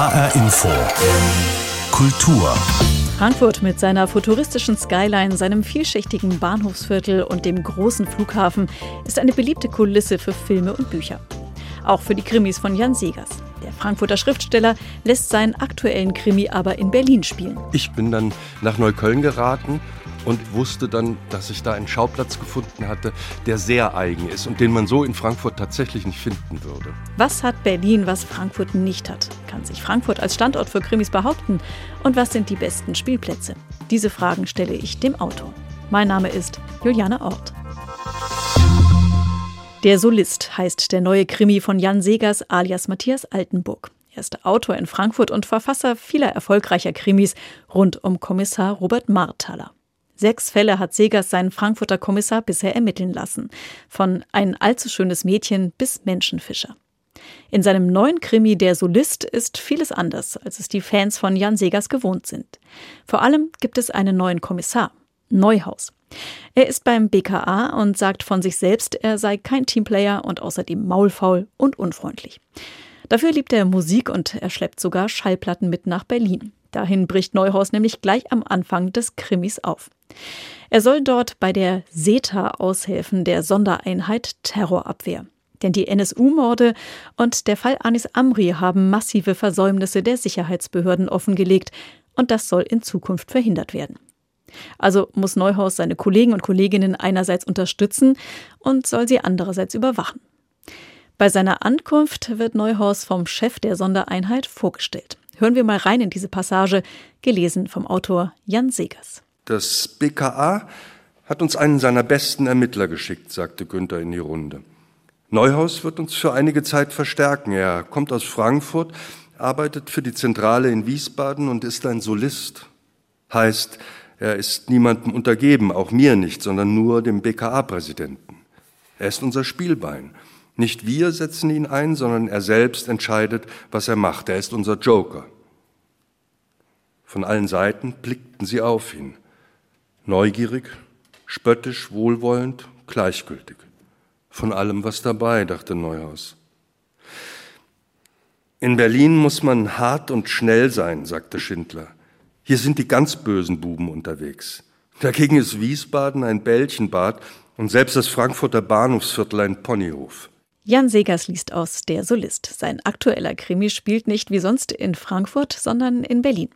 HR Info. Kultur. Frankfurt mit seiner futuristischen Skyline, seinem vielschichtigen Bahnhofsviertel und dem großen Flughafen ist eine beliebte Kulisse für Filme und Bücher. Auch für die Krimis von Jan Segers. Der Frankfurter Schriftsteller lässt seinen aktuellen Krimi aber in Berlin spielen. Ich bin dann nach Neukölln geraten und wusste dann, dass ich da einen Schauplatz gefunden hatte, der sehr eigen ist und den man so in Frankfurt tatsächlich nicht finden würde. Was hat Berlin, was Frankfurt nicht hat? Kann sich Frankfurt als Standort für Krimis behaupten? Und was sind die besten Spielplätze? Diese Fragen stelle ich dem Autor. Mein Name ist Juliane Ort. Der Solist heißt der neue Krimi von Jan Segers alias Matthias Altenburg. Er ist Autor in Frankfurt und Verfasser vieler erfolgreicher Krimis rund um Kommissar Robert Marthaler. Sechs Fälle hat Segers seinen Frankfurter Kommissar bisher ermitteln lassen. Von ein allzu schönes Mädchen bis Menschenfischer. In seinem neuen Krimi Der Solist ist vieles anders, als es die Fans von Jan Segers gewohnt sind. Vor allem gibt es einen neuen Kommissar, Neuhaus. Er ist beim BKA und sagt von sich selbst, er sei kein Teamplayer und außerdem maulfaul und unfreundlich. Dafür liebt er Musik und er schleppt sogar Schallplatten mit nach Berlin. Dahin bricht Neuhaus nämlich gleich am Anfang des Krimis auf. Er soll dort bei der SETA aushelfen, der Sondereinheit Terrorabwehr. Denn die NSU-Morde und der Fall Anis Amri haben massive Versäumnisse der Sicherheitsbehörden offengelegt und das soll in Zukunft verhindert werden. Also muss Neuhaus seine Kollegen und Kolleginnen einerseits unterstützen und soll sie andererseits überwachen. Bei seiner Ankunft wird Neuhaus vom Chef der Sondereinheit vorgestellt. Hören wir mal rein in diese Passage, gelesen vom Autor Jan Segers. Das BKA hat uns einen seiner besten Ermittler geschickt, sagte Günther in die Runde. Neuhaus wird uns für einige Zeit verstärken. Er kommt aus Frankfurt, arbeitet für die Zentrale in Wiesbaden und ist ein Solist. Heißt, er ist niemandem untergeben, auch mir nicht, sondern nur dem BKA-Präsidenten. Er ist unser Spielbein. Nicht wir setzen ihn ein, sondern er selbst entscheidet, was er macht. Er ist unser Joker. Von allen Seiten blickten sie auf ihn. Neugierig, spöttisch, wohlwollend, gleichgültig. Von allem was dabei, dachte Neuhaus. In Berlin muss man hart und schnell sein, sagte Schindler. Hier sind die ganz bösen Buben unterwegs. Dagegen ist Wiesbaden ein Bällchenbad und selbst das Frankfurter Bahnhofsviertel ein Ponyhof. Jan Segers liest aus Der Solist. Sein aktueller Krimi spielt nicht wie sonst in Frankfurt, sondern in Berlin.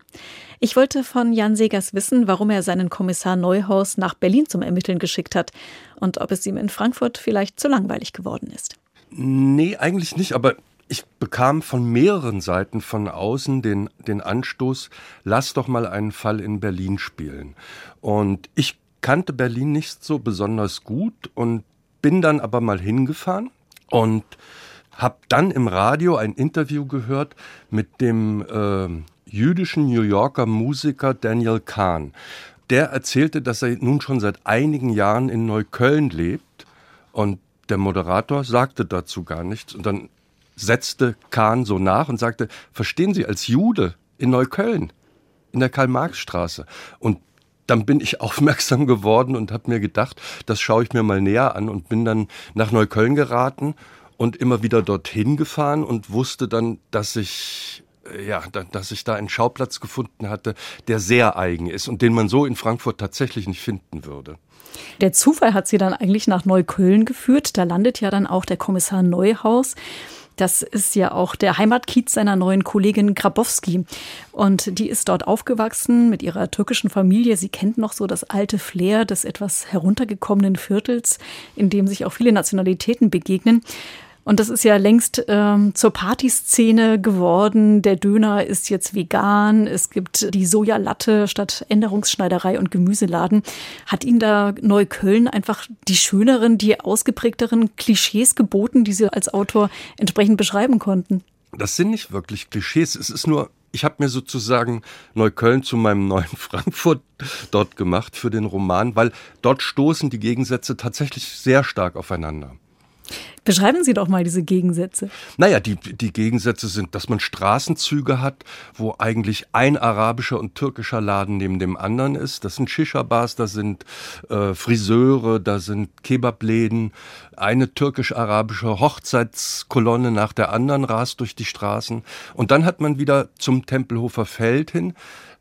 Ich wollte von Jan Segers wissen, warum er seinen Kommissar Neuhaus nach Berlin zum Ermitteln geschickt hat und ob es ihm in Frankfurt vielleicht zu langweilig geworden ist. Nee, eigentlich nicht, aber ich bekam von mehreren Seiten von außen den, den Anstoß, lass doch mal einen Fall in Berlin spielen. Und ich kannte Berlin nicht so besonders gut und bin dann aber mal hingefahren und habe dann im Radio ein Interview gehört mit dem äh, jüdischen New Yorker Musiker Daniel Kahn. Der erzählte, dass er nun schon seit einigen Jahren in Neukölln lebt und der Moderator sagte dazu gar nichts und dann setzte Kahn so nach und sagte, verstehen Sie, als Jude in Neukölln, in der Karl-Marx-Straße. Und dann bin ich aufmerksam geworden und habe mir gedacht, das schaue ich mir mal näher an und bin dann nach Neukölln geraten und immer wieder dorthin gefahren und wusste dann, dass ich äh, ja, dass ich da einen Schauplatz gefunden hatte, der sehr eigen ist und den man so in Frankfurt tatsächlich nicht finden würde. Der Zufall hat sie dann eigentlich nach Neukölln geführt. Da landet ja dann auch der Kommissar Neuhaus. Das ist ja auch der Heimatkiez seiner neuen Kollegin Grabowski. Und die ist dort aufgewachsen mit ihrer türkischen Familie. Sie kennt noch so das alte Flair des etwas heruntergekommenen Viertels, in dem sich auch viele Nationalitäten begegnen. Und das ist ja längst ähm, zur Partyszene geworden. Der Döner ist jetzt vegan. Es gibt die Sojalatte statt Änderungsschneiderei und Gemüseladen. Hat Ihnen da Neukölln einfach die schöneren, die ausgeprägteren Klischees geboten, die Sie als Autor entsprechend beschreiben konnten? Das sind nicht wirklich Klischees. Es ist nur, ich habe mir sozusagen Neukölln zu meinem neuen Frankfurt dort gemacht für den Roman, weil dort stoßen die Gegensätze tatsächlich sehr stark aufeinander. Beschreiben Sie doch mal diese Gegensätze. Naja, die, die Gegensätze sind, dass man Straßenzüge hat, wo eigentlich ein arabischer und türkischer Laden neben dem anderen ist. Das sind Shisha-Bars, da sind äh, Friseure, da sind Kebabläden. Eine türkisch-arabische Hochzeitskolonne nach der anderen rast durch die Straßen. Und dann hat man wieder zum Tempelhofer Feld hin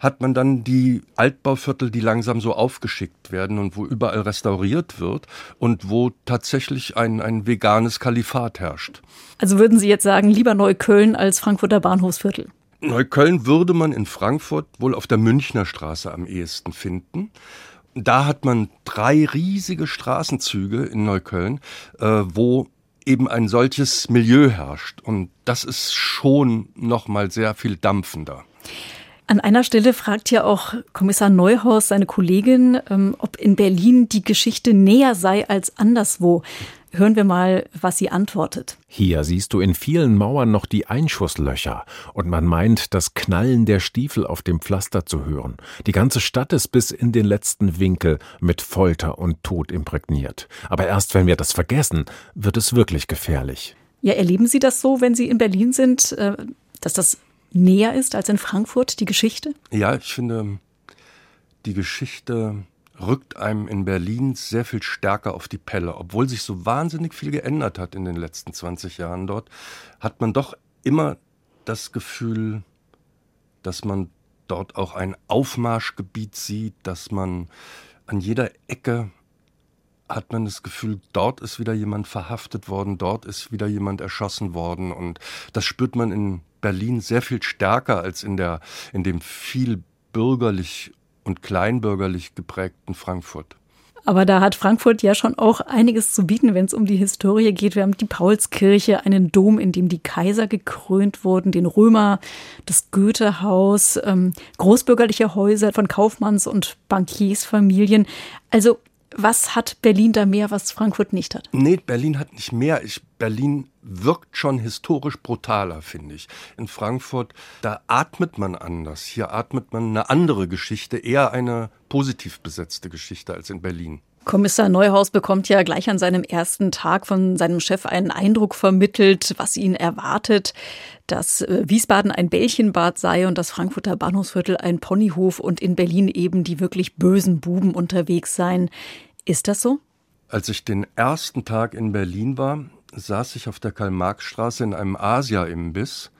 hat man dann die Altbauviertel, die langsam so aufgeschickt werden und wo überall restauriert wird und wo tatsächlich ein, ein veganes Kalifat herrscht. Also würden Sie jetzt sagen, lieber Neukölln als Frankfurter Bahnhofsviertel? Neukölln würde man in Frankfurt wohl auf der Münchner Straße am ehesten finden. Da hat man drei riesige Straßenzüge in Neukölln, äh, wo eben ein solches Milieu herrscht. Und das ist schon noch mal sehr viel dampfender. An einer Stelle fragt ja auch Kommissar Neuhaus seine Kollegin, ähm, ob in Berlin die Geschichte näher sei als anderswo. Hören wir mal, was sie antwortet. Hier siehst du in vielen Mauern noch die Einschusslöcher und man meint, das Knallen der Stiefel auf dem Pflaster zu hören. Die ganze Stadt ist bis in den letzten Winkel mit Folter und Tod imprägniert. Aber erst wenn wir das vergessen, wird es wirklich gefährlich. Ja, erleben Sie das so, wenn Sie in Berlin sind, äh, dass das näher ist als in Frankfurt, die Geschichte? Ja, ich finde, die Geschichte rückt einem in Berlin sehr viel stärker auf die Pelle. Obwohl sich so wahnsinnig viel geändert hat in den letzten 20 Jahren dort, hat man doch immer das Gefühl, dass man dort auch ein Aufmarschgebiet sieht, dass man an jeder Ecke hat man das Gefühl, dort ist wieder jemand verhaftet worden, dort ist wieder jemand erschossen worden und das spürt man in Berlin sehr viel stärker als in, der, in dem viel bürgerlich und kleinbürgerlich geprägten Frankfurt. Aber da hat Frankfurt ja schon auch einiges zu bieten, wenn es um die Historie geht. Wir haben die Paulskirche, einen Dom, in dem die Kaiser gekrönt wurden, den Römer, das Goethehaus, ähm, großbürgerliche Häuser von Kaufmanns- und Bankiersfamilien. Also was hat Berlin da mehr, was Frankfurt nicht hat? Nee, Berlin hat nicht mehr. Ich, Berlin wirkt schon historisch brutaler, finde ich. In Frankfurt, da atmet man anders. Hier atmet man eine andere Geschichte, eher eine positiv besetzte Geschichte als in Berlin. Kommissar Neuhaus bekommt ja gleich an seinem ersten Tag von seinem Chef einen Eindruck vermittelt, was ihn erwartet, dass äh, Wiesbaden ein Bällchenbad sei und das Frankfurter Bahnhofsviertel ein Ponyhof und in Berlin eben die wirklich bösen Buben unterwegs seien. Ist das so? Als ich den ersten Tag in Berlin war, saß ich auf der Karl-Marx-Straße in einem Asia-Imbiss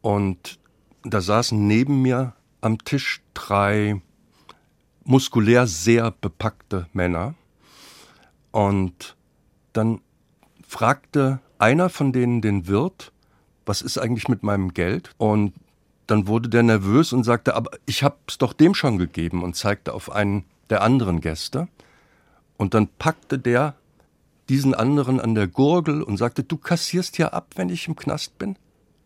und da saßen neben mir am Tisch drei muskulär sehr bepackte Männer. Und dann fragte einer von denen den Wirt, was ist eigentlich mit meinem Geld? Und dann wurde der nervös und sagte, aber ich hab's doch dem schon gegeben und zeigte auf einen der anderen Gäste. Und dann packte der diesen anderen an der Gurgel und sagte, du kassierst ja ab, wenn ich im Knast bin.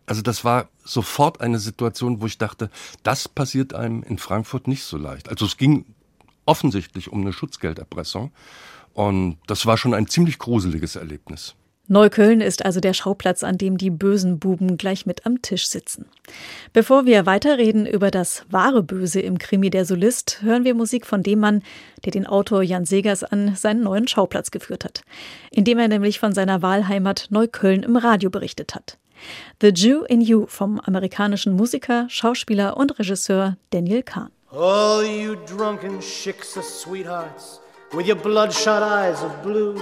Also das war sofort eine Situation, wo ich dachte, das passiert einem in Frankfurt nicht so leicht. Also es ging offensichtlich um eine Schutzgelderpressung. Und das war schon ein ziemlich gruseliges Erlebnis. Neukölln ist also der Schauplatz, an dem die bösen Buben gleich mit am Tisch sitzen. Bevor wir weiterreden über das wahre Böse im Krimi Der Solist, hören wir Musik von dem Mann, der den Autor Jan Segers an seinen neuen Schauplatz geführt hat, indem er nämlich von seiner Wahlheimat Neukölln im Radio berichtet hat. The Jew in You vom amerikanischen Musiker, Schauspieler und Regisseur Daniel Kahn. All you drunken chicks of sweethearts with your bloodshot eyes of blue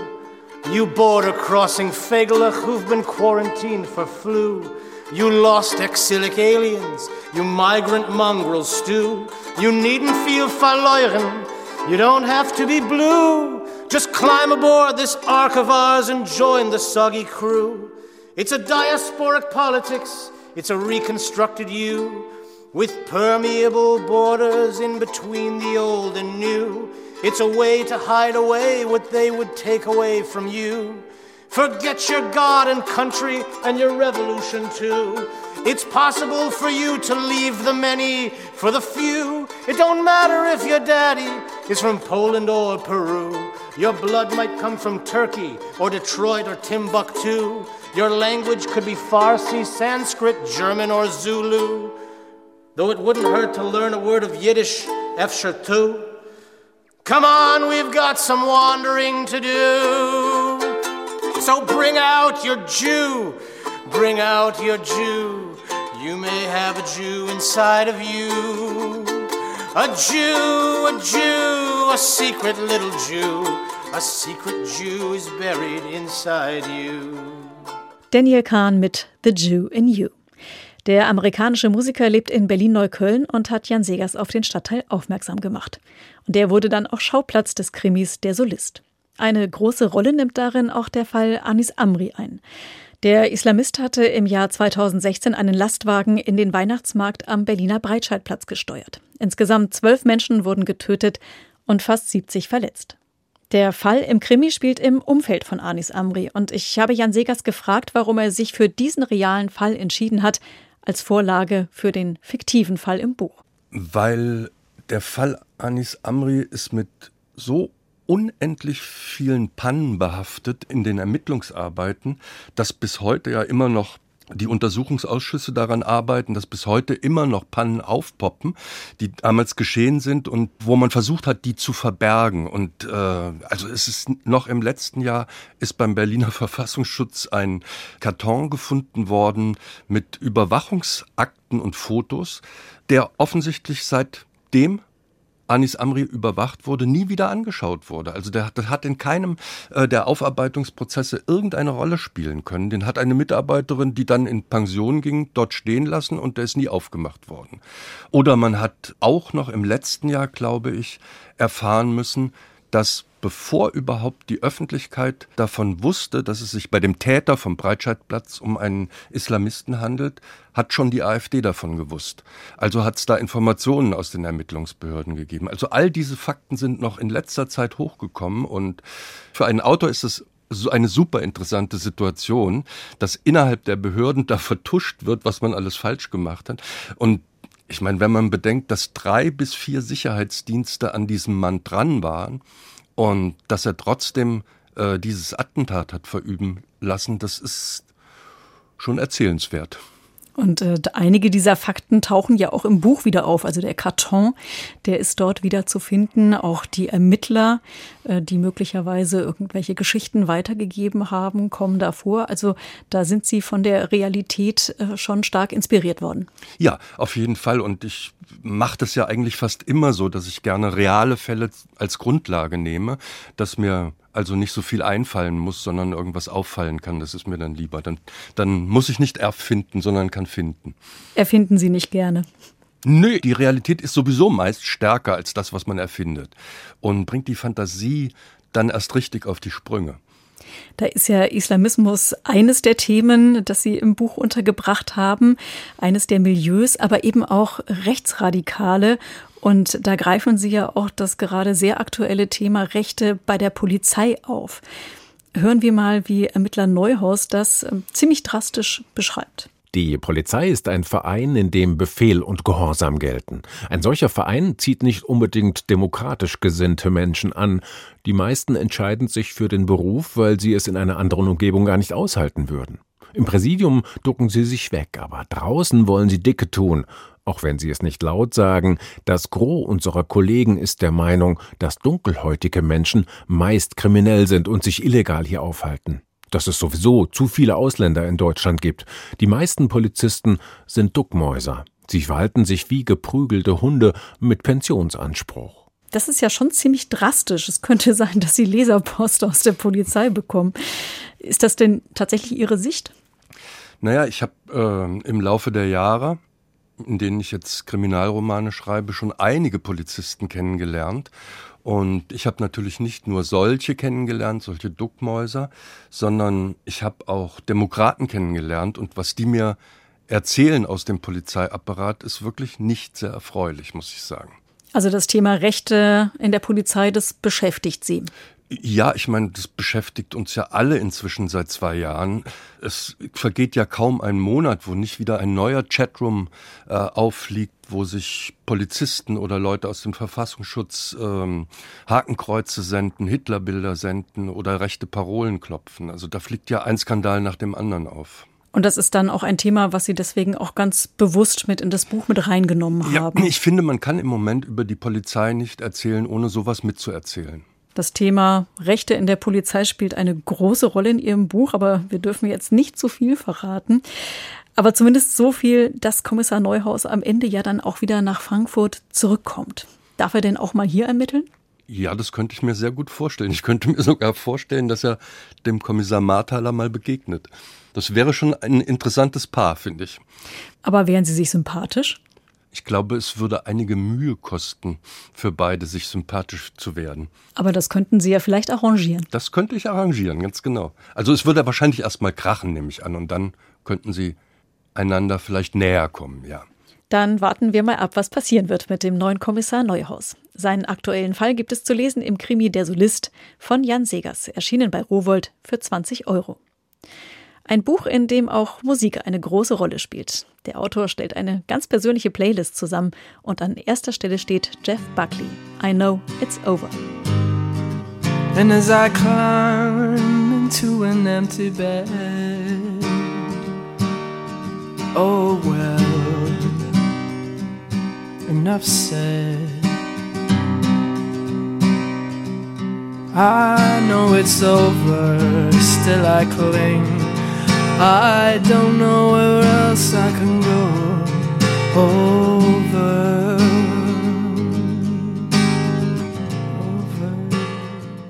You border crossing Feglach who've been quarantined for flu. You lost exilic aliens, you migrant mongrels stew. You needn't feel verloren, you don't have to be blue. Just climb aboard this ark of ours and join the soggy crew. It's a diasporic politics, it's a reconstructed you, with permeable borders in between the old and new. It's a way to hide away what they would take away from you. Forget your God and country and your revolution too. It's possible for you to leave the many for the few. It don't matter if your daddy is from Poland or Peru. Your blood might come from Turkey or Detroit or Timbuktu. Your language could be Farsi, Sanskrit, German, or Zulu. Though it wouldn't hurt to learn a word of Yiddish, Efsher too. Come on, we've got some wandering to do. So bring out your Jew, bring out your Jew. You may have a Jew inside of you. A Jew, a Jew, a secret little Jew. A secret Jew is buried inside you. Daniel Kahn mit The Jew in You. Der amerikanische Musiker lebt in Berlin-Neukölln und hat Jan Segers auf den Stadtteil aufmerksam gemacht. Und der wurde dann auch Schauplatz des Krimis Der Solist. Eine große Rolle nimmt darin auch der Fall Anis Amri ein. Der Islamist hatte im Jahr 2016 einen Lastwagen in den Weihnachtsmarkt am Berliner Breitscheidplatz gesteuert. Insgesamt zwölf Menschen wurden getötet und fast 70 verletzt. Der Fall im Krimi spielt im Umfeld von Anis Amri und ich habe Jan Segers gefragt, warum er sich für diesen realen Fall entschieden hat, als Vorlage für den fiktiven Fall im Buch. Weil der Fall Anis Amri ist mit so unendlich vielen Pannen behaftet in den Ermittlungsarbeiten, dass bis heute ja immer noch die Untersuchungsausschüsse daran arbeiten, dass bis heute immer noch Pannen aufpoppen, die damals geschehen sind und wo man versucht hat, die zu verbergen. Und äh, also es ist noch im letzten Jahr ist beim Berliner Verfassungsschutz ein Karton gefunden worden mit Überwachungsakten und Fotos, der offensichtlich seitdem Anis Amri überwacht wurde, nie wieder angeschaut wurde. Also der, der hat in keinem äh, der Aufarbeitungsprozesse irgendeine Rolle spielen können. Den hat eine Mitarbeiterin, die dann in Pension ging, dort stehen lassen und der ist nie aufgemacht worden. Oder man hat auch noch im letzten Jahr, glaube ich, erfahren müssen, dass bevor überhaupt die Öffentlichkeit davon wusste, dass es sich bei dem Täter vom Breitscheidplatz um einen Islamisten handelt, hat schon die AfD davon gewusst. Also hat es da Informationen aus den Ermittlungsbehörden gegeben. Also all diese Fakten sind noch in letzter Zeit hochgekommen und für einen Autor ist es so eine super interessante Situation, dass innerhalb der Behörden da vertuscht wird, was man alles falsch gemacht hat. Und ich meine, wenn man bedenkt, dass drei bis vier Sicherheitsdienste an diesem Mann dran waren und dass er trotzdem äh, dieses Attentat hat verüben lassen, das ist schon erzählenswert. Und äh, einige dieser Fakten tauchen ja auch im Buch wieder auf. Also der Karton, der ist dort wieder zu finden. Auch die Ermittler, äh, die möglicherweise irgendwelche Geschichten weitergegeben haben, kommen da vor. Also da sind Sie von der Realität äh, schon stark inspiriert worden. Ja, auf jeden Fall. Und ich mache das ja eigentlich fast immer so, dass ich gerne reale Fälle als Grundlage nehme, dass mir also nicht so viel einfallen muss, sondern irgendwas auffallen kann. Das ist mir dann lieber. Dann, dann muss ich nicht erfinden, sondern kann finden. Erfinden Sie nicht gerne? Nö, die Realität ist sowieso meist stärker als das, was man erfindet. Und bringt die Fantasie dann erst richtig auf die Sprünge. Da ist ja Islamismus eines der Themen, das Sie im Buch untergebracht haben, eines der Milieus, aber eben auch Rechtsradikale und da greifen Sie ja auch das gerade sehr aktuelle Thema Rechte bei der Polizei auf. Hören wir mal, wie Ermittler Neuhaus das ähm, ziemlich drastisch beschreibt. Die Polizei ist ein Verein, in dem Befehl und Gehorsam gelten. Ein solcher Verein zieht nicht unbedingt demokratisch gesinnte Menschen an. Die meisten entscheiden sich für den Beruf, weil sie es in einer anderen Umgebung gar nicht aushalten würden. Im Präsidium ducken sie sich weg, aber draußen wollen sie Dicke tun auch wenn sie es nicht laut sagen, das Gros unserer Kollegen ist der Meinung, dass dunkelhäutige Menschen meist kriminell sind und sich illegal hier aufhalten. Dass es sowieso zu viele Ausländer in Deutschland gibt. Die meisten Polizisten sind Duckmäuser. Sie verhalten sich wie geprügelte Hunde mit Pensionsanspruch. Das ist ja schon ziemlich drastisch. Es könnte sein, dass Sie Leserpost aus der Polizei bekommen. Ist das denn tatsächlich Ihre Sicht? Naja, ich habe äh, im Laufe der Jahre in denen ich jetzt Kriminalromane schreibe, schon einige Polizisten kennengelernt. Und ich habe natürlich nicht nur solche kennengelernt, solche Duckmäuser, sondern ich habe auch Demokraten kennengelernt. Und was die mir erzählen aus dem Polizeiapparat, ist wirklich nicht sehr erfreulich, muss ich sagen. Also das Thema Rechte in der Polizei, das beschäftigt Sie. Ja, ich meine, das beschäftigt uns ja alle inzwischen seit zwei Jahren. Es vergeht ja kaum ein Monat, wo nicht wieder ein neuer Chatroom äh, auffliegt, wo sich Polizisten oder Leute aus dem Verfassungsschutz ähm, Hakenkreuze senden, Hitlerbilder senden oder rechte Parolen klopfen. Also da fliegt ja ein Skandal nach dem anderen auf. Und das ist dann auch ein Thema, was Sie deswegen auch ganz bewusst mit in das Buch mit reingenommen haben. Ja, ich finde, man kann im Moment über die Polizei nicht erzählen, ohne sowas mitzuerzählen. Das Thema Rechte in der Polizei spielt eine große Rolle in Ihrem Buch, aber wir dürfen jetzt nicht zu viel verraten. Aber zumindest so viel, dass Kommissar Neuhaus am Ende ja dann auch wieder nach Frankfurt zurückkommt. Darf er denn auch mal hier ermitteln? Ja, das könnte ich mir sehr gut vorstellen. Ich könnte mir sogar vorstellen, dass er dem Kommissar Marthaler mal begegnet. Das wäre schon ein interessantes Paar, finde ich. Aber wären Sie sich sympathisch? Ich glaube, es würde einige Mühe kosten, für beide sich sympathisch zu werden. Aber das könnten Sie ja vielleicht arrangieren. Das könnte ich arrangieren, ganz genau. Also es würde wahrscheinlich erst mal krachen, nehme ich an, und dann könnten Sie einander vielleicht näher kommen, ja. Dann warten wir mal ab, was passieren wird mit dem neuen Kommissar Neuhaus. Seinen aktuellen Fall gibt es zu lesen im Krimi Der Solist von Jan Segers, erschienen bei Rowold für 20 Euro. Ein Buch, in dem auch Musik eine große Rolle spielt. Der Autor stellt eine ganz persönliche Playlist zusammen und an erster Stelle steht Jeff Buckley. I know it's over. And as I climb into an empty bed, oh well, enough said. I know it's over, still I cling. I don't know where else I can go over.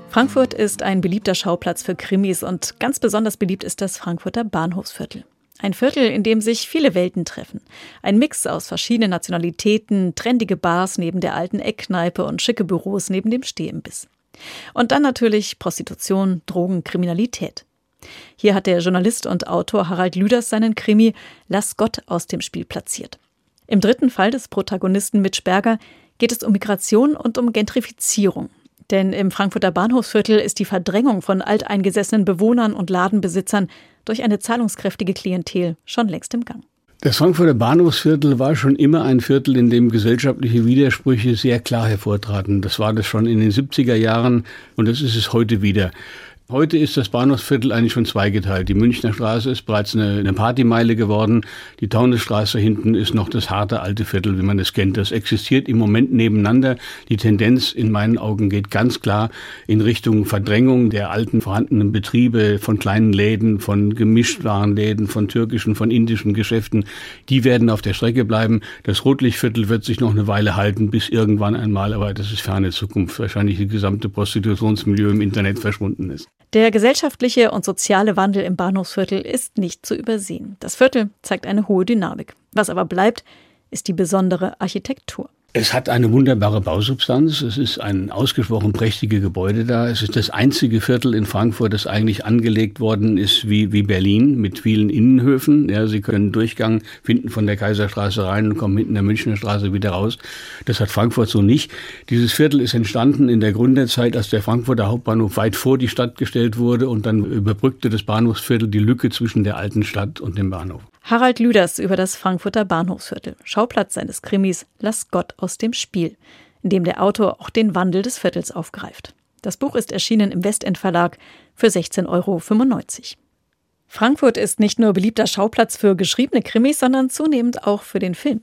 Frankfurt ist ein beliebter Schauplatz für Krimis und ganz besonders beliebt ist das Frankfurter Bahnhofsviertel. Ein Viertel, in dem sich viele Welten treffen. Ein Mix aus verschiedenen Nationalitäten, trendige Bars neben der alten Eckkneipe und schicke Büros neben dem Stehimbiss. Und dann natürlich Prostitution, Drogen, Kriminalität. Hier hat der Journalist und Autor Harald Lüders seinen Krimi Lass Gott aus dem Spiel platziert. Im dritten Fall des Protagonisten Mitch Berger geht es um Migration und um Gentrifizierung. Denn im Frankfurter Bahnhofsviertel ist die Verdrängung von alteingesessenen Bewohnern und Ladenbesitzern durch eine zahlungskräftige Klientel schon längst im Gang. Das Frankfurter Bahnhofsviertel war schon immer ein Viertel, in dem gesellschaftliche Widersprüche sehr klar hervortraten. Das war das schon in den 70er Jahren und das ist es heute wieder. Heute ist das Bahnhofsviertel eigentlich schon zweigeteilt. Die Münchner Straße ist bereits eine, eine Partymeile geworden. Die Taunusstraße hinten ist noch das harte alte Viertel, wie man es kennt. Das existiert im Moment nebeneinander. Die Tendenz in meinen Augen geht ganz klar in Richtung Verdrängung der alten vorhandenen Betriebe, von kleinen Läden, von Gemischtwarenläden, von türkischen, von indischen Geschäften. Die werden auf der Strecke bleiben. Das Rotlichtviertel wird sich noch eine Weile halten, bis irgendwann einmal, aber das ist ferne Zukunft, wahrscheinlich die gesamte Prostitutionsmilieu im Internet verschwunden ist. Der gesellschaftliche und soziale Wandel im Bahnhofsviertel ist nicht zu übersehen. Das Viertel zeigt eine hohe Dynamik. Was aber bleibt, ist die besondere Architektur. Es hat eine wunderbare Bausubstanz. Es ist ein ausgesprochen prächtige Gebäude da. Es ist das einzige Viertel in Frankfurt, das eigentlich angelegt worden ist wie, wie Berlin mit vielen Innenhöfen. Ja, Sie können Durchgang finden von der Kaiserstraße rein und kommen hinten der Münchner Straße wieder raus. Das hat Frankfurt so nicht. Dieses Viertel ist entstanden in der Gründerzeit, als der Frankfurter Hauptbahnhof weit vor die Stadt gestellt wurde und dann überbrückte das Bahnhofsviertel die Lücke zwischen der alten Stadt und dem Bahnhof. Harald Lüders über das Frankfurter Bahnhofsviertel, Schauplatz seines Krimis Lass Gott aus dem Spiel, in dem der Autor auch den Wandel des Viertels aufgreift. Das Buch ist erschienen im Westend Verlag für 16,95 Euro. Frankfurt ist nicht nur beliebter Schauplatz für geschriebene Krimis, sondern zunehmend auch für den Film.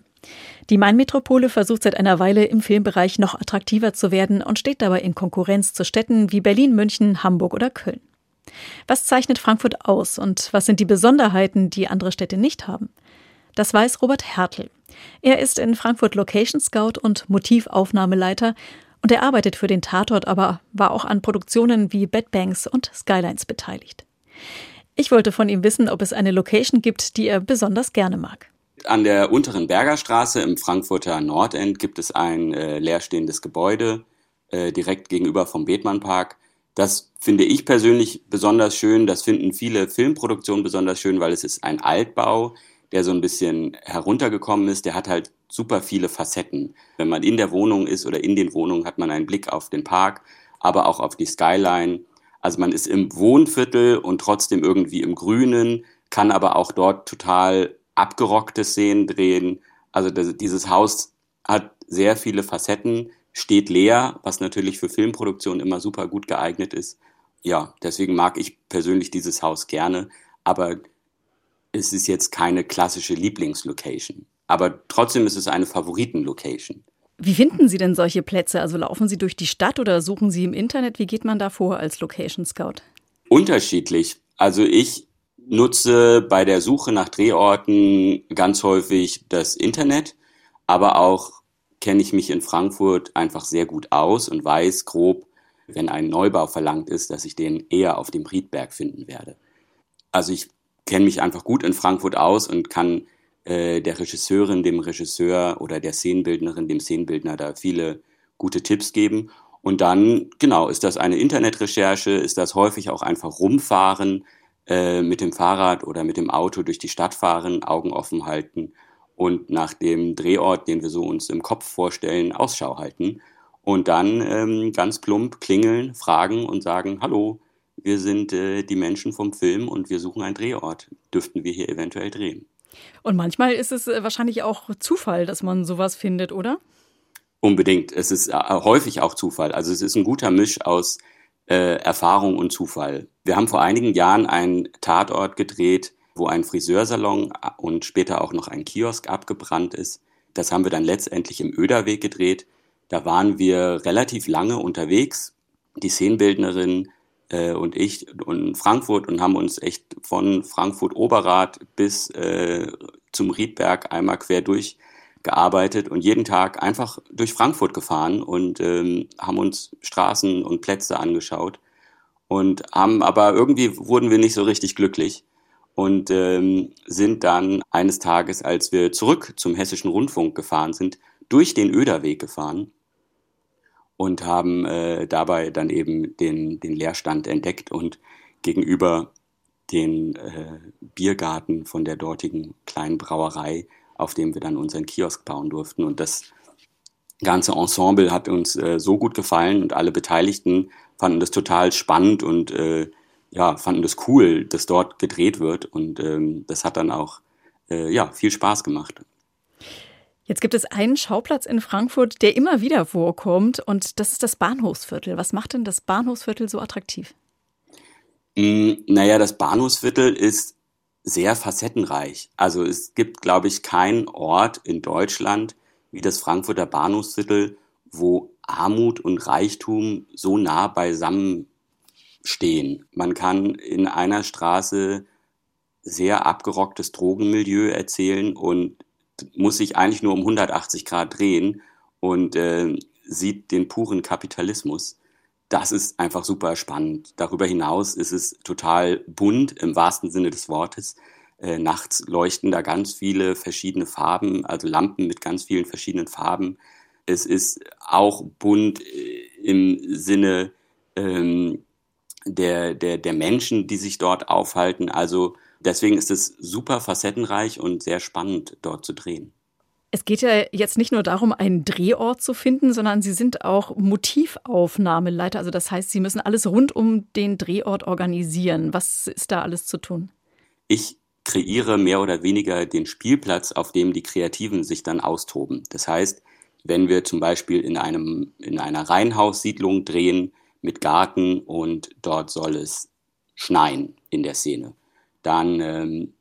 Die Mainmetropole versucht seit einer Weile im Filmbereich noch attraktiver zu werden und steht dabei in Konkurrenz zu Städten wie Berlin, München, Hamburg oder Köln. Was zeichnet Frankfurt aus und was sind die Besonderheiten, die andere Städte nicht haben? Das weiß Robert Hertel. Er ist in Frankfurt Location Scout und Motivaufnahmeleiter und er arbeitet für den Tatort, aber war auch an Produktionen wie Bad Banks und Skylines beteiligt. Ich wollte von ihm wissen, ob es eine Location gibt, die er besonders gerne mag. An der unteren Bergerstraße im Frankfurter Nordend gibt es ein äh, leerstehendes Gebäude äh, direkt gegenüber vom Bethmann-Park. Das finde ich persönlich besonders schön. Das finden viele Filmproduktionen besonders schön, weil es ist ein Altbau, der so ein bisschen heruntergekommen ist. Der hat halt super viele Facetten. Wenn man in der Wohnung ist oder in den Wohnungen, hat man einen Blick auf den Park, aber auch auf die Skyline. Also man ist im Wohnviertel und trotzdem irgendwie im Grünen, kann aber auch dort total abgerockte Szenen drehen. Also das, dieses Haus hat sehr viele Facetten steht leer, was natürlich für Filmproduktion immer super gut geeignet ist. Ja, deswegen mag ich persönlich dieses Haus gerne, aber es ist jetzt keine klassische Lieblingslocation. Aber trotzdem ist es eine Favoritenlocation. Wie finden Sie denn solche Plätze? Also laufen Sie durch die Stadt oder suchen Sie im Internet? Wie geht man da vor als Location Scout? Unterschiedlich. Also ich nutze bei der Suche nach Drehorten ganz häufig das Internet, aber auch kenne ich mich in Frankfurt einfach sehr gut aus und weiß grob, wenn ein Neubau verlangt ist, dass ich den eher auf dem Riedberg finden werde. Also ich kenne mich einfach gut in Frankfurt aus und kann äh, der Regisseurin, dem Regisseur oder der Szenenbildnerin, dem Szenenbildner da viele gute Tipps geben. Und dann, genau, ist das eine Internetrecherche, ist das häufig auch einfach rumfahren, äh, mit dem Fahrrad oder mit dem Auto durch die Stadt fahren, Augen offen halten und nach dem Drehort, den wir so uns im Kopf vorstellen, Ausschau halten. Und dann ähm, ganz plump klingeln, fragen und sagen, hallo, wir sind äh, die Menschen vom Film und wir suchen einen Drehort. Dürften wir hier eventuell drehen? Und manchmal ist es äh, wahrscheinlich auch Zufall, dass man sowas findet, oder? Unbedingt. Es ist äh, häufig auch Zufall. Also es ist ein guter Misch aus äh, Erfahrung und Zufall. Wir haben vor einigen Jahren einen Tatort gedreht, wo ein Friseursalon und später auch noch ein Kiosk abgebrannt ist. Das haben wir dann letztendlich im Öderweg gedreht. Da waren wir relativ lange unterwegs. Die Szenenbildnerin äh, und ich in Frankfurt und haben uns echt von Frankfurt Oberrad bis äh, zum Riedberg einmal quer durchgearbeitet und jeden Tag einfach durch Frankfurt gefahren und ähm, haben uns Straßen und Plätze angeschaut und haben aber irgendwie wurden wir nicht so richtig glücklich und ähm, sind dann eines Tages, als wir zurück zum Hessischen Rundfunk gefahren sind, durch den Öderweg gefahren und haben äh, dabei dann eben den, den Leerstand entdeckt und gegenüber den äh, Biergarten von der dortigen kleinen Brauerei, auf dem wir dann unseren Kiosk bauen durften. Und das ganze Ensemble hat uns äh, so gut gefallen und alle Beteiligten fanden das total spannend und äh, ja, fanden das cool, dass dort gedreht wird. Und ähm, das hat dann auch äh, ja, viel Spaß gemacht. Jetzt gibt es einen Schauplatz in Frankfurt, der immer wieder vorkommt, und das ist das Bahnhofsviertel. Was macht denn das Bahnhofsviertel so attraktiv? Mm, naja, das Bahnhofsviertel ist sehr facettenreich. Also es gibt, glaube ich, keinen Ort in Deutschland wie das Frankfurter Bahnhofsviertel, wo Armut und Reichtum so nah beisammen stehen. Man kann in einer Straße sehr abgerocktes Drogenmilieu erzählen und muss sich eigentlich nur um 180 Grad drehen und äh, sieht den puren Kapitalismus. Das ist einfach super spannend. Darüber hinaus ist es total bunt im wahrsten Sinne des Wortes. Äh, nachts leuchten da ganz viele verschiedene Farben, also Lampen mit ganz vielen verschiedenen Farben. Es ist auch bunt äh, im Sinne ähm, der, der, der Menschen, die sich dort aufhalten. Also Deswegen ist es super facettenreich und sehr spannend, dort zu drehen. Es geht ja jetzt nicht nur darum, einen Drehort zu finden, sondern Sie sind auch Motivaufnahmeleiter. Also das heißt, Sie müssen alles rund um den Drehort organisieren. Was ist da alles zu tun? Ich kreiere mehr oder weniger den Spielplatz, auf dem die Kreativen sich dann austoben. Das heißt, wenn wir zum Beispiel in, einem, in einer Reihenhaussiedlung drehen mit Garten und dort soll es schneien in der Szene, dann ähm,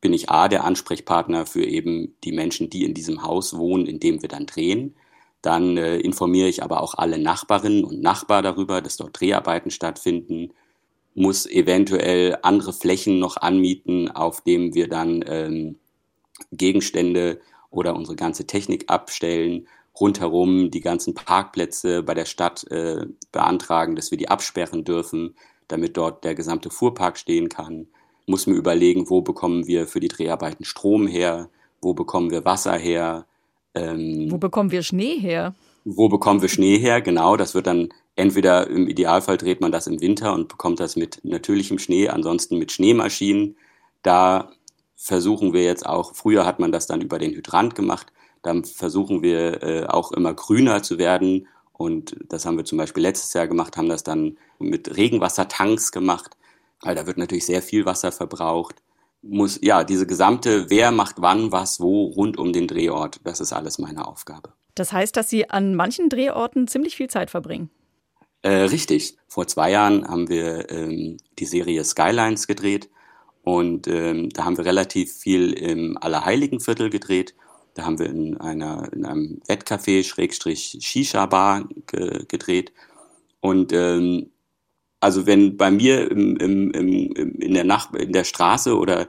bin ich A, der Ansprechpartner für eben die Menschen, die in diesem Haus wohnen, in dem wir dann drehen. Dann äh, informiere ich aber auch alle Nachbarinnen und Nachbar darüber, dass dort Dreharbeiten stattfinden, muss eventuell andere Flächen noch anmieten, auf dem wir dann ähm, Gegenstände oder unsere ganze Technik abstellen, rundherum die ganzen Parkplätze bei der Stadt äh, beantragen, dass wir die absperren dürfen, damit dort der gesamte Fuhrpark stehen kann muss mir überlegen, wo bekommen wir für die Dreharbeiten Strom her, wo bekommen wir Wasser her. Ähm, wo bekommen wir Schnee her? Wo bekommen wir Schnee her? Genau, das wird dann entweder im Idealfall dreht man das im Winter und bekommt das mit natürlichem Schnee, ansonsten mit Schneemaschinen. Da versuchen wir jetzt auch, früher hat man das dann über den Hydrant gemacht, dann versuchen wir äh, auch immer grüner zu werden. Und das haben wir zum Beispiel letztes Jahr gemacht, haben das dann mit Regenwassertanks gemacht weil da wird natürlich sehr viel Wasser verbraucht. Muss, ja, diese gesamte, wer macht wann was wo rund um den Drehort, das ist alles meine Aufgabe. Das heißt, dass Sie an manchen Drehorten ziemlich viel Zeit verbringen. Äh, richtig. Vor zwei Jahren haben wir ähm, die Serie Skylines gedreht und ähm, da haben wir relativ viel im Allerheiligenviertel gedreht Da haben wir in, einer, in einem Wettcafé, Schrägstrich Shisha-Bar ge gedreht. Und ähm, also wenn bei mir im, im, im, in, der Nacht, in der Straße oder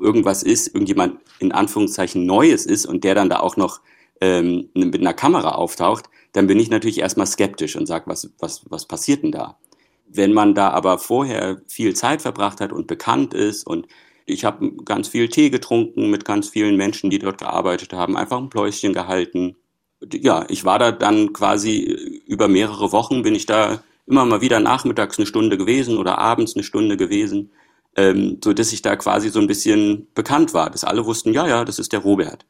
irgendwas ist, irgendjemand in Anführungszeichen Neues ist und der dann da auch noch ähm, mit einer Kamera auftaucht, dann bin ich natürlich erstmal skeptisch und sage, was, was, was passiert denn da? Wenn man da aber vorher viel Zeit verbracht hat und bekannt ist und ich habe ganz viel Tee getrunken mit ganz vielen Menschen, die dort gearbeitet haben, einfach ein Pläuschen gehalten. Ja, ich war da dann quasi über mehrere Wochen, bin ich da immer mal wieder nachmittags eine Stunde gewesen oder abends eine Stunde gewesen, ähm, so dass ich da quasi so ein bisschen bekannt war, dass alle wussten, ja, ja, das ist der Robert.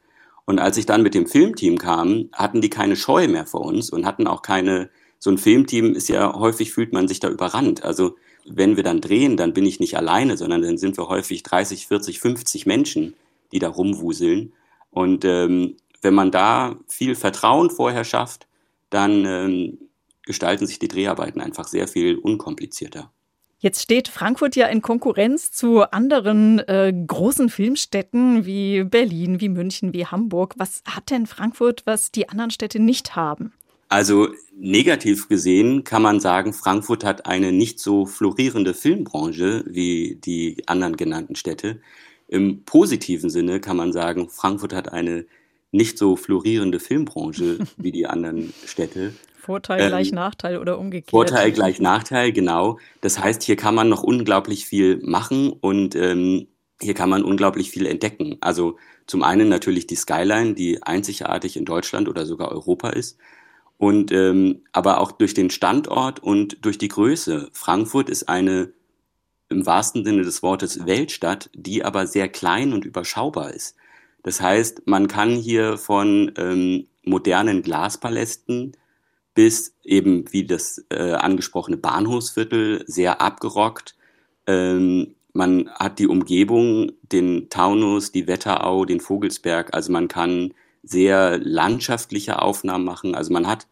Und als ich dann mit dem Filmteam kam, hatten die keine Scheu mehr vor uns und hatten auch keine, so ein Filmteam ist ja häufig fühlt man sich da überrannt. Also wenn wir dann drehen, dann bin ich nicht alleine, sondern dann sind wir häufig 30, 40, 50 Menschen, die da rumwuseln. Und ähm, wenn man da viel Vertrauen vorher schafft, dann ähm, gestalten sich die Dreharbeiten einfach sehr viel unkomplizierter. Jetzt steht Frankfurt ja in Konkurrenz zu anderen äh, großen Filmstädten wie Berlin, wie München, wie Hamburg. Was hat denn Frankfurt, was die anderen Städte nicht haben? Also negativ gesehen kann man sagen, Frankfurt hat eine nicht so florierende Filmbranche wie die anderen genannten Städte. Im positiven Sinne kann man sagen, Frankfurt hat eine nicht so florierende Filmbranche wie die anderen Städte. Vorteil ähm, gleich Nachteil oder umgekehrt. Vorteil gleich Nachteil, genau. Das heißt, hier kann man noch unglaublich viel machen und ähm, hier kann man unglaublich viel entdecken. Also zum einen natürlich die Skyline, die einzigartig in Deutschland oder sogar Europa ist. Und ähm, aber auch durch den Standort und durch die Größe. Frankfurt ist eine im wahrsten Sinne des Wortes Weltstadt, die aber sehr klein und überschaubar ist. Das heißt, man kann hier von ähm, modernen Glaspalästen bis eben wie das äh, angesprochene Bahnhofsviertel sehr abgerockt. Ähm, man hat die Umgebung, den Taunus, die Wetterau, den Vogelsberg. Also man kann sehr landschaftliche Aufnahmen machen. Also man hat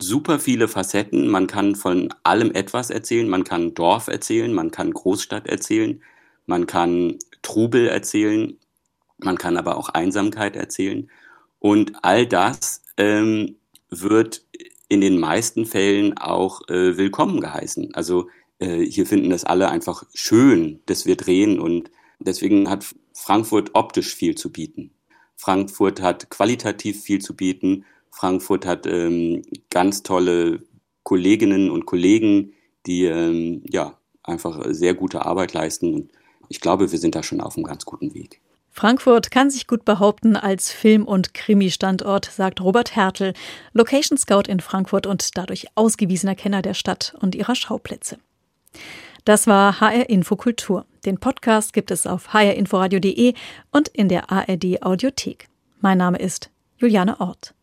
super viele Facetten. Man kann von allem etwas erzählen. Man kann Dorf erzählen, man kann Großstadt erzählen, man kann Trubel erzählen, man kann aber auch Einsamkeit erzählen. Und all das ähm, wird in den meisten Fällen auch äh, willkommen geheißen. Also äh, hier finden das alle einfach schön, dass wir drehen und deswegen hat Frankfurt optisch viel zu bieten. Frankfurt hat qualitativ viel zu bieten. Frankfurt hat ähm, ganz tolle Kolleginnen und Kollegen, die ähm, ja einfach sehr gute Arbeit leisten. Und ich glaube, wir sind da schon auf einem ganz guten Weg. Frankfurt kann sich gut behaupten als Film- und Krimi-Standort, sagt Robert Hertel, Location Scout in Frankfurt und dadurch ausgewiesener Kenner der Stadt und ihrer Schauplätze. Das war HR Infokultur. Den Podcast gibt es auf hrinforadio.de und in der ARD Audiothek. Mein Name ist Juliane Ort.